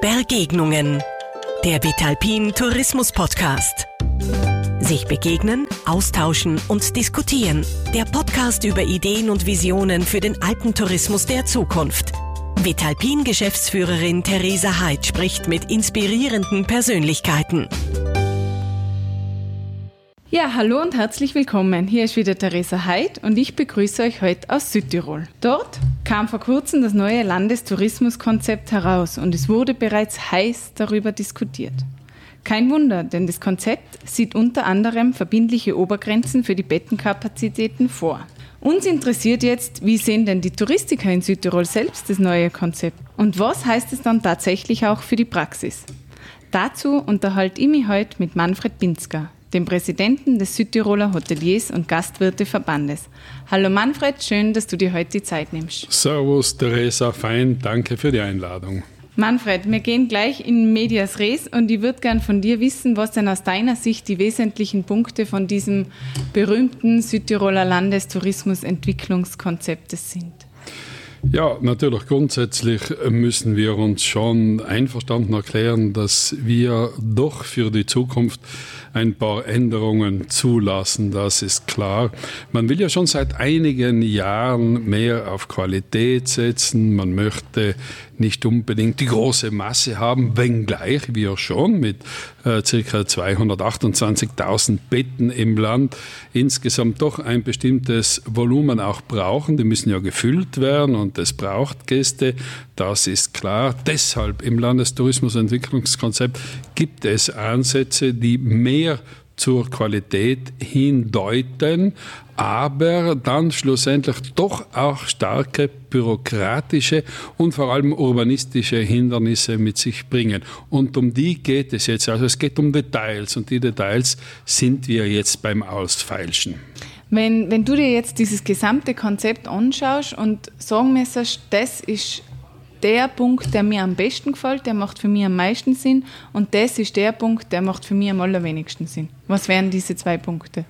Bergegnungen. Der Vitalpin Tourismus Podcast. Sich begegnen, austauschen und diskutieren. Der Podcast über Ideen und Visionen für den Alpentourismus der Zukunft. Vitalpin Geschäftsführerin Theresa Heid spricht mit inspirierenden Persönlichkeiten. Ja, hallo und herzlich willkommen. Hier ist wieder Theresa Heid und ich begrüße euch heute aus Südtirol. Dort kam vor kurzem das neue Landestourismuskonzept heraus und es wurde bereits heiß darüber diskutiert. Kein Wunder, denn das Konzept sieht unter anderem verbindliche Obergrenzen für die Bettenkapazitäten vor. Uns interessiert jetzt, wie sehen denn die Touristiker in Südtirol selbst das neue Konzept und was heißt es dann tatsächlich auch für die Praxis? Dazu unterhalte ich mich heute mit Manfred Binsker dem Präsidenten des Südtiroler Hoteliers- und Gastwirteverbandes. Hallo Manfred, schön, dass du dir heute die Zeit nimmst. Servus, Theresa, fein, danke für die Einladung. Manfred, wir gehen gleich in Medias Res und ich würde gern von dir wissen, was denn aus deiner Sicht die wesentlichen Punkte von diesem berühmten Südtiroler Landestourismusentwicklungskonzept sind. Ja, natürlich grundsätzlich müssen wir uns schon einverstanden erklären, dass wir doch für die Zukunft ein paar Änderungen zulassen, das ist klar. Man will ja schon seit einigen Jahren mehr auf Qualität setzen. Man möchte nicht unbedingt die große Masse haben, wenngleich wir schon mit äh, ca. 228.000 Betten im Land insgesamt doch ein bestimmtes Volumen auch brauchen. Die müssen ja gefüllt werden und es braucht Gäste, das ist klar. Deshalb im Landestourismusentwicklungskonzept gibt es Ansätze, die mehr zur Qualität hindeuten, aber dann schlussendlich doch auch starke bürokratische und vor allem urbanistische Hindernisse mit sich bringen. Und um die geht es jetzt. Also es geht um Details und die Details sind wir jetzt beim Ausfeilschen. Wenn, wenn du dir jetzt dieses gesamte Konzept anschaust und sagen müsstest, das ist der Punkt, der mir am besten gefällt, der macht für mich am meisten Sinn und das ist der Punkt, der macht für mich am allerwenigsten Sinn. Was wären diese zwei Punkte?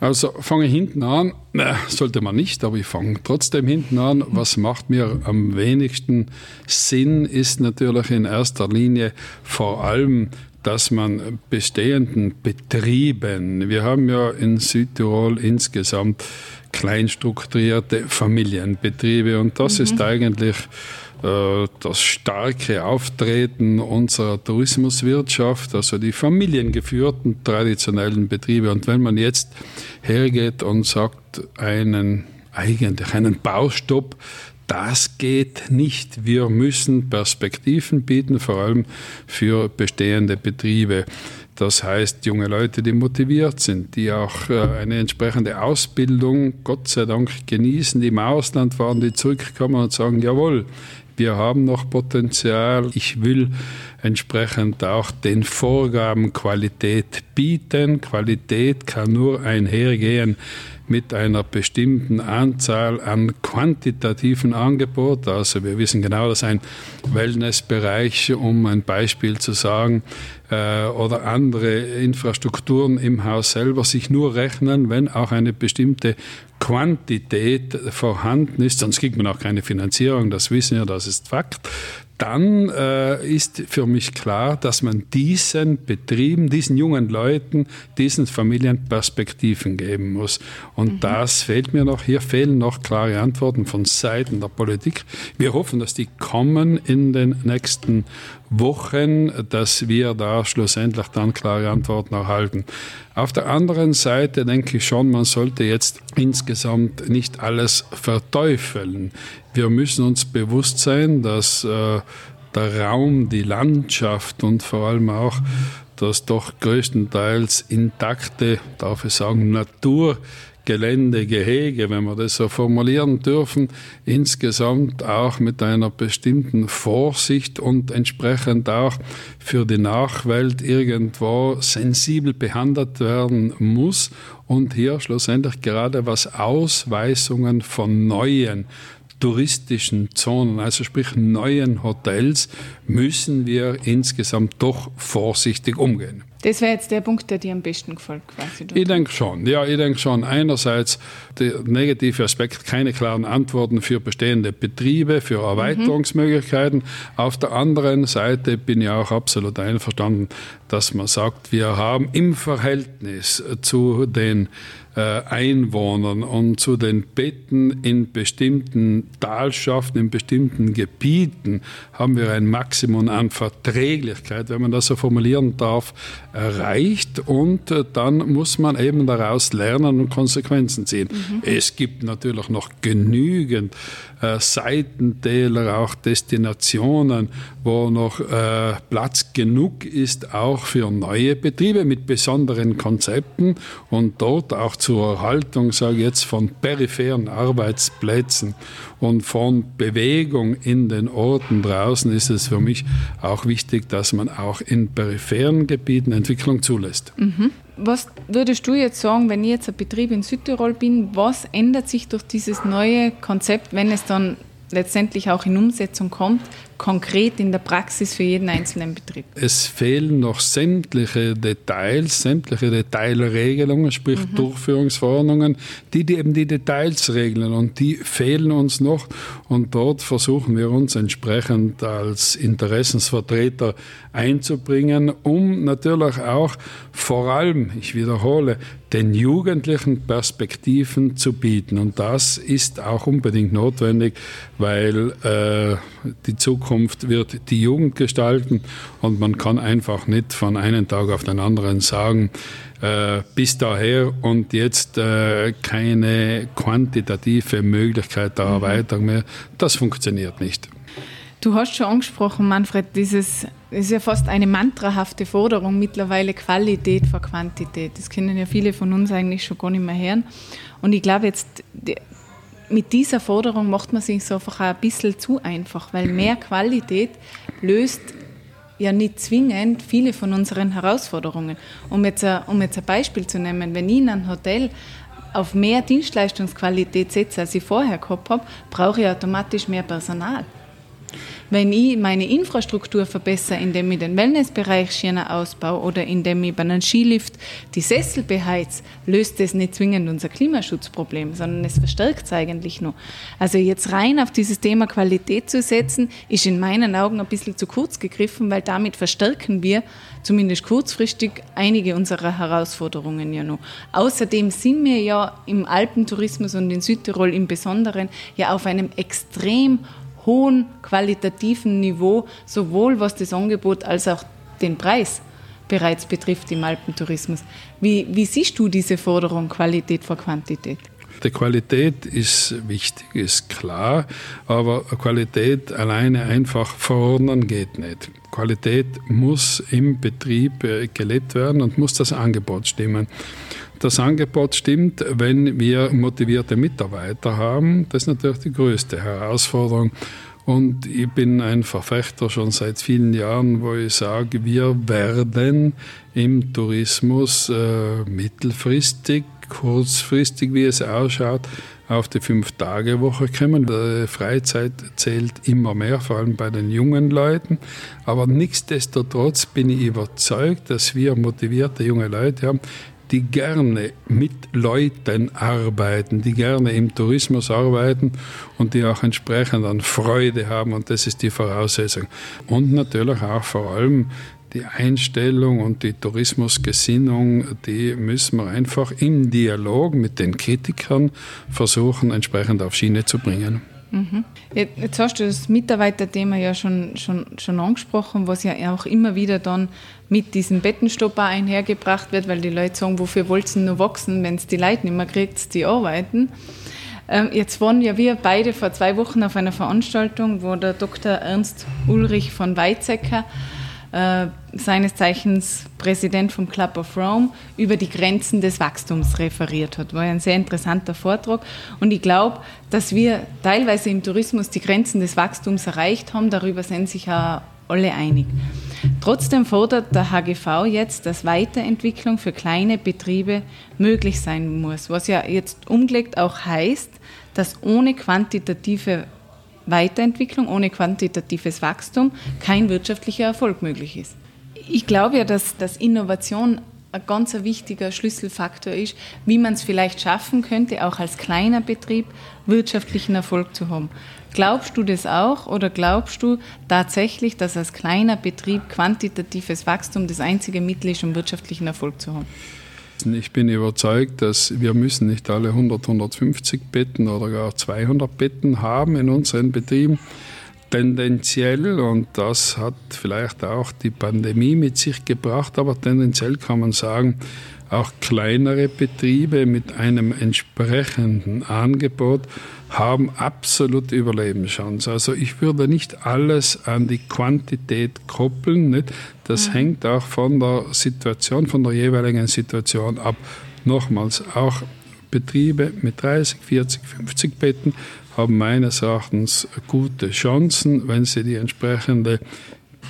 Also fange hinten an, äh, sollte man nicht, aber ich fange trotzdem hinten an. Was macht mir am wenigsten Sinn, ist natürlich in erster Linie vor allem dass man bestehenden Betrieben, wir haben ja in Südtirol insgesamt kleinstrukturierte Familienbetriebe und das mhm. ist eigentlich das starke Auftreten unserer Tourismuswirtschaft, also die familiengeführten traditionellen Betriebe. Und wenn man jetzt hergeht und sagt, einen eigentlich einen Baustopp, das geht nicht. Wir müssen Perspektiven bieten, vor allem für bestehende Betriebe. Das heißt, junge Leute, die motiviert sind, die auch äh, eine entsprechende Ausbildung, Gott sei Dank, genießen, die im Ausland waren, die zurückkommen und sagen, jawohl, wir haben noch Potenzial. Ich will entsprechend auch den Vorgaben Qualität bieten. Qualität kann nur einhergehen mit einer bestimmten Anzahl an quantitativen Angeboten. Also wir wissen genau, dass ein Wellnessbereich, um ein Beispiel zu sagen, äh, oder andere Infrastrukturen im Haus selber sich nur rechnen, wenn auch eine bestimmte Quantität vorhanden ist, sonst kriegt man auch keine Finanzierung, das wissen wir, das ist Fakt dann äh, ist für mich klar, dass man diesen Betrieben, diesen jungen Leuten, diesen Familien Perspektiven geben muss. Und mhm. das fehlt mir noch. Hier fehlen noch klare Antworten von Seiten der Politik. Wir hoffen, dass die kommen in den nächsten Wochen, dass wir da schlussendlich dann klare Antworten erhalten. Auf der anderen Seite denke ich schon, man sollte jetzt insgesamt nicht alles verteufeln. Wir müssen uns bewusst sein, dass äh, der Raum, die Landschaft und vor allem auch das doch größtenteils intakte, darf ich sagen, Natur Gelände, Gehege, wenn wir das so formulieren dürfen, insgesamt auch mit einer bestimmten Vorsicht und entsprechend auch für die Nachwelt irgendwo sensibel behandelt werden muss und hier schlussendlich gerade was Ausweisungen von neuen touristischen Zonen, also sprich neuen Hotels, müssen wir insgesamt doch vorsichtig umgehen. Das wäre jetzt der Punkt, der dir am besten gefällt, quasi. Ich denke schon, ja, ich denke schon. Einerseits der negative Aspekt, keine klaren Antworten für bestehende Betriebe, für Erweiterungsmöglichkeiten. Mhm. Auf der anderen Seite bin ich auch absolut einverstanden, dass man sagt, wir haben im Verhältnis zu den Einwohnern und zu den Betten in bestimmten Talschaften, in bestimmten Gebieten haben wir ein Maximum an Verträglichkeit, wenn man das so formulieren darf, erreicht und äh, dann muss man eben daraus lernen und Konsequenzen ziehen. Mhm. Es gibt natürlich noch genügend äh, Seitentäler, auch Destinationen, wo noch äh, Platz genug ist, auch für neue Betriebe mit besonderen Konzepten und dort auch zur Erhaltung, sage ich jetzt, von peripheren Arbeitsplätzen und von Bewegung in den Orten draußen ist es für mich auch wichtig, dass man auch in peripheren Gebieten Entwicklung zulässt. Mhm. Was würdest du jetzt sagen, wenn ich jetzt ein Betrieb in Südtirol bin, was ändert sich durch dieses neue Konzept, wenn es dann letztendlich auch in Umsetzung kommt, konkret in der Praxis für jeden einzelnen Betrieb? Es fehlen noch sämtliche Details, sämtliche Detailregelungen, sprich mhm. Durchführungsverordnungen, die, die eben die Details regeln und die fehlen uns noch und dort versuchen wir uns entsprechend als Interessensvertreter einzubringen, um natürlich auch vor allem, ich wiederhole, den Jugendlichen Perspektiven zu bieten. Und das ist auch unbedingt notwendig, weil äh, die Zukunft wird die Jugend gestalten und man kann einfach nicht von einem Tag auf den anderen sagen, äh, bis daher und jetzt äh, keine quantitative Möglichkeit der mhm. Erweiterung mehr. Das funktioniert nicht. Du hast schon angesprochen, Manfred, dieses ist ja fast eine mantrahafte Forderung mittlerweile Qualität vor Quantität. Das kennen ja viele von uns eigentlich schon gar nicht mehr hören. Und ich glaube jetzt, mit dieser Forderung macht man sich einfach ein bisschen zu einfach, weil mehr Qualität löst ja nicht zwingend viele von unseren Herausforderungen. Um jetzt, ein, um jetzt ein Beispiel zu nehmen, wenn ich in einem Hotel auf mehr Dienstleistungsqualität setze, als ich vorher gehabt habe, brauche ich automatisch mehr Personal. Wenn ich meine Infrastruktur verbessere, indem ich den Wellnessbereich schöner ausbaue oder indem ich bei einem Skilift die Sessel beheiz, löst das nicht zwingend unser Klimaschutzproblem, sondern es verstärkt es eigentlich nur. Also jetzt rein auf dieses Thema Qualität zu setzen, ist in meinen Augen ein bisschen zu kurz gegriffen, weil damit verstärken wir zumindest kurzfristig einige unserer Herausforderungen ja noch. Außerdem sind wir ja im Alpentourismus und in Südtirol im Besonderen ja auf einem extrem hohen qualitativen Niveau, sowohl was das Angebot als auch den Preis bereits betrifft im Alpentourismus. Wie, wie siehst du diese Forderung Qualität vor Quantität? Die Qualität ist wichtig, ist klar, aber Qualität alleine einfach verordnen geht nicht. Qualität muss im Betrieb äh, gelebt werden und muss das Angebot stimmen das Angebot stimmt, wenn wir motivierte Mitarbeiter haben. Das ist natürlich die größte Herausforderung. Und ich bin ein Verfechter schon seit vielen Jahren, wo ich sage, wir werden im Tourismus äh, mittelfristig, kurzfristig, wie es ausschaut, auf die Fünf-Tage-Woche kommen. Freizeit zählt immer mehr, vor allem bei den jungen Leuten. Aber nichtsdestotrotz bin ich überzeugt, dass wir motivierte junge Leute haben, die gerne mit Leuten arbeiten, die gerne im Tourismus arbeiten und die auch entsprechend an Freude haben. Und das ist die Voraussetzung. Und natürlich auch vor allem die Einstellung und die Tourismusgesinnung, die müssen wir einfach im Dialog mit den Kritikern versuchen, entsprechend auf Schiene zu bringen. Mhm. Jetzt hast du das Mitarbeiterthema ja schon, schon, schon angesprochen, was ja auch immer wieder dann mit diesem Bettenstopp einhergebracht wird, weil die Leute sagen, wofür wollt ihr nur wachsen, wenn es die Leute nicht mehr kriegt, die arbeiten. Ähm, jetzt waren ja wir beide vor zwei Wochen auf einer Veranstaltung, wo der Dr. Ernst Ulrich von Weizsäcker äh, seines Zeichens Präsident vom Club of Rome, über die Grenzen des Wachstums referiert hat. War ein sehr interessanter Vortrag. Und ich glaube, dass wir teilweise im Tourismus die Grenzen des Wachstums erreicht haben. Darüber sind sich auch alle einig. Trotzdem fordert der HGV jetzt, dass Weiterentwicklung für kleine Betriebe möglich sein muss, was ja jetzt umgelegt auch heißt, dass ohne quantitative Weiterentwicklung, ohne quantitatives Wachstum kein wirtschaftlicher Erfolg möglich ist. ich glaube ja, dass, dass Innovation ein ganz wichtiger Schlüsselfaktor ist, wie man es vielleicht schaffen könnte, auch als kleiner Betrieb wirtschaftlichen Erfolg zu haben. Glaubst du das auch oder glaubst du tatsächlich, dass als kleiner Betrieb quantitatives Wachstum das einzige Mittel ist, um wirtschaftlichen Erfolg zu haben? Ich bin überzeugt, dass wir müssen nicht alle 100, 150 Betten oder gar 200 Betten haben in unseren Betrieben. Tendenziell, und das hat vielleicht auch die Pandemie mit sich gebracht, aber tendenziell kann man sagen, auch kleinere Betriebe mit einem entsprechenden Angebot haben absolute Überlebenschance. Also ich würde nicht alles an die Quantität koppeln. Nicht? Das mhm. hängt auch von der Situation, von der jeweiligen Situation ab. Nochmals, auch Betriebe mit 30, 40, 50 Betten haben meines Erachtens gute Chancen, wenn sie die entsprechende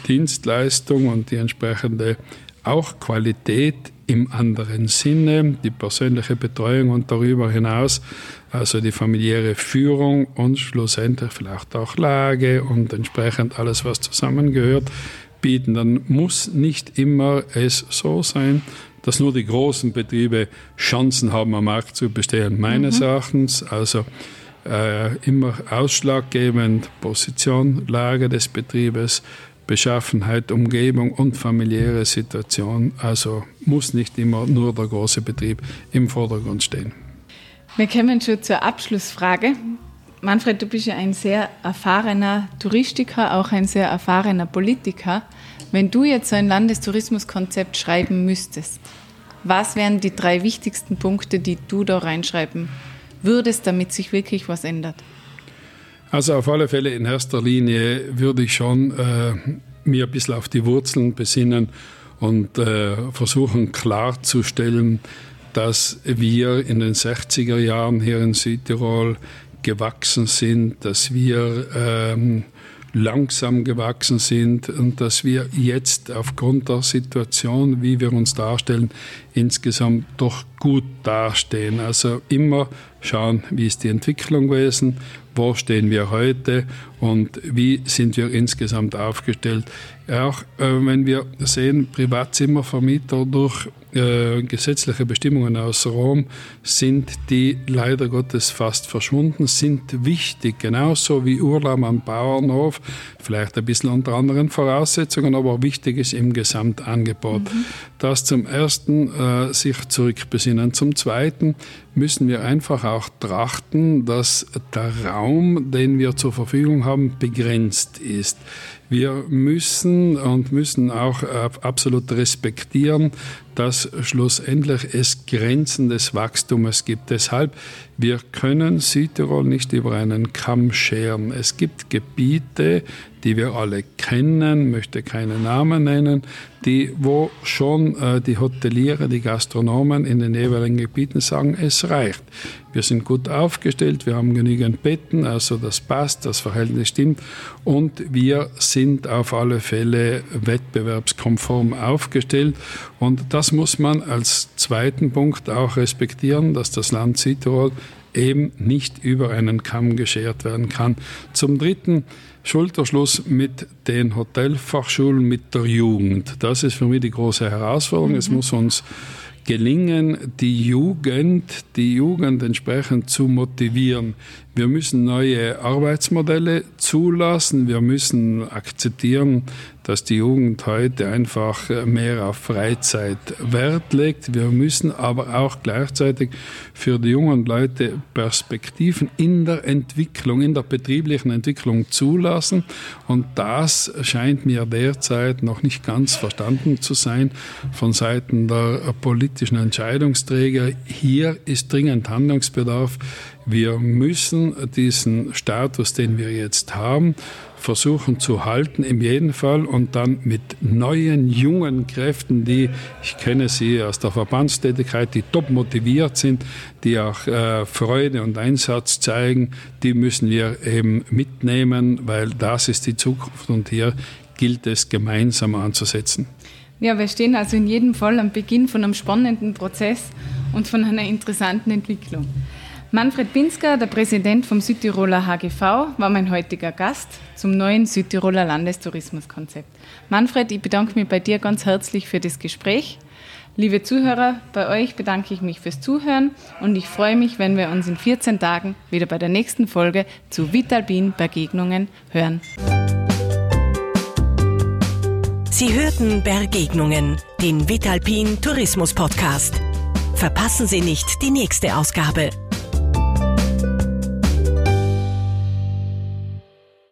Dienstleistung und die entsprechende auch Qualität im anderen Sinne, die persönliche Betreuung und darüber hinaus, also die familiäre Führung und schlussendlich vielleicht auch Lage und entsprechend alles, was zusammengehört, bieten. Dann muss nicht immer es so sein, dass nur die großen Betriebe Chancen haben, am Markt zu bestehen. Meines mhm. Erachtens, also äh, immer ausschlaggebend Position, Lage des Betriebes, Beschaffenheit, Umgebung und familiäre Situation. Also muss nicht immer nur der große Betrieb im Vordergrund stehen. Wir kommen schon zur Abschlussfrage. Manfred, du bist ja ein sehr erfahrener Touristiker, auch ein sehr erfahrener Politiker. Wenn du jetzt so ein Landestourismuskonzept schreiben müsstest, was wären die drei wichtigsten Punkte, die du da reinschreiben würdest, damit sich wirklich was ändert? Also auf alle Fälle in erster Linie würde ich schon äh, mir ein bisschen auf die Wurzeln besinnen und äh, versuchen klarzustellen, dass wir in den 60er Jahren hier in Südtirol gewachsen sind, dass wir ähm, langsam gewachsen sind und dass wir jetzt aufgrund der Situation, wie wir uns darstellen, insgesamt doch gut dastehen. Also immer schauen, wie ist die Entwicklung gewesen, wo stehen wir heute und wie sind wir insgesamt aufgestellt. Auch äh, wenn wir sehen, Privatzimmervermieter durch äh, gesetzliche Bestimmungen aus Rom sind die leider Gottes fast verschwunden, sind wichtig, genauso wie Urlaub am Bauernhof, vielleicht ein bisschen unter anderen Voraussetzungen, aber wichtig ist im Gesamtangebot. Mhm. Das zum Ersten äh, sich zurückbesinnen. Zum Zweiten müssen wir einfach auch trachten, dass der Raum, den wir zur Verfügung haben, begrenzt ist. Wir müssen und müssen auch äh, absolut respektieren, dass schlussendlich es Grenzen des Wachstums gibt. Deshalb, wir können Südtirol nicht über einen Kamm scheren. Es gibt Gebiete, die wir alle kennen, möchte keine Namen nennen, die, wo schon äh, die Hoteliere, die Gastronomen in den jeweiligen Gebieten sagen, es reicht. Wir sind gut aufgestellt, wir haben genügend Betten, also das passt, das Verhältnis stimmt und wir sind auf alle Fälle wettbewerbskonform aufgestellt und das muss man als zweiten Punkt auch respektieren, dass das Land Südtirol eben nicht über einen Kamm geschert werden kann. Zum Dritten, Schulterschluss mit den Hotelfachschulen, mit der Jugend. Das ist für mich die große Herausforderung. Mhm. Es muss uns gelingen, die Jugend, die Jugend entsprechend zu motivieren. Wir müssen neue Arbeitsmodelle zulassen. Wir müssen akzeptieren, dass die Jugend heute einfach mehr auf Freizeit Wert legt. Wir müssen aber auch gleichzeitig für die jungen Leute Perspektiven in der Entwicklung, in der betrieblichen Entwicklung zulassen. Und das scheint mir derzeit noch nicht ganz verstanden zu sein von Seiten der politischen Entscheidungsträger. Hier ist dringend Handlungsbedarf. Wir müssen diesen Status, den wir jetzt haben, versuchen zu halten, in jedem Fall und dann mit neuen, jungen Kräften, die, ich kenne sie aus der Verbandstätigkeit, die top motiviert sind, die auch äh, Freude und Einsatz zeigen, die müssen wir eben mitnehmen, weil das ist die Zukunft und hier gilt es gemeinsam anzusetzen. Ja, wir stehen also in jedem Fall am Beginn von einem spannenden Prozess und von einer interessanten Entwicklung. Manfred Binsker, der Präsident vom Südtiroler HGV, war mein heutiger Gast zum neuen Südtiroler Landestourismuskonzept. Manfred, ich bedanke mich bei dir ganz herzlich für das Gespräch. Liebe Zuhörer, bei euch bedanke ich mich fürs Zuhören und ich freue mich, wenn wir uns in 14 Tagen wieder bei der nächsten Folge zu Vitalbin Begegnungen hören. Sie hörten Begegnungen, den Vitalpin Tourismus Podcast. Verpassen Sie nicht die nächste Ausgabe.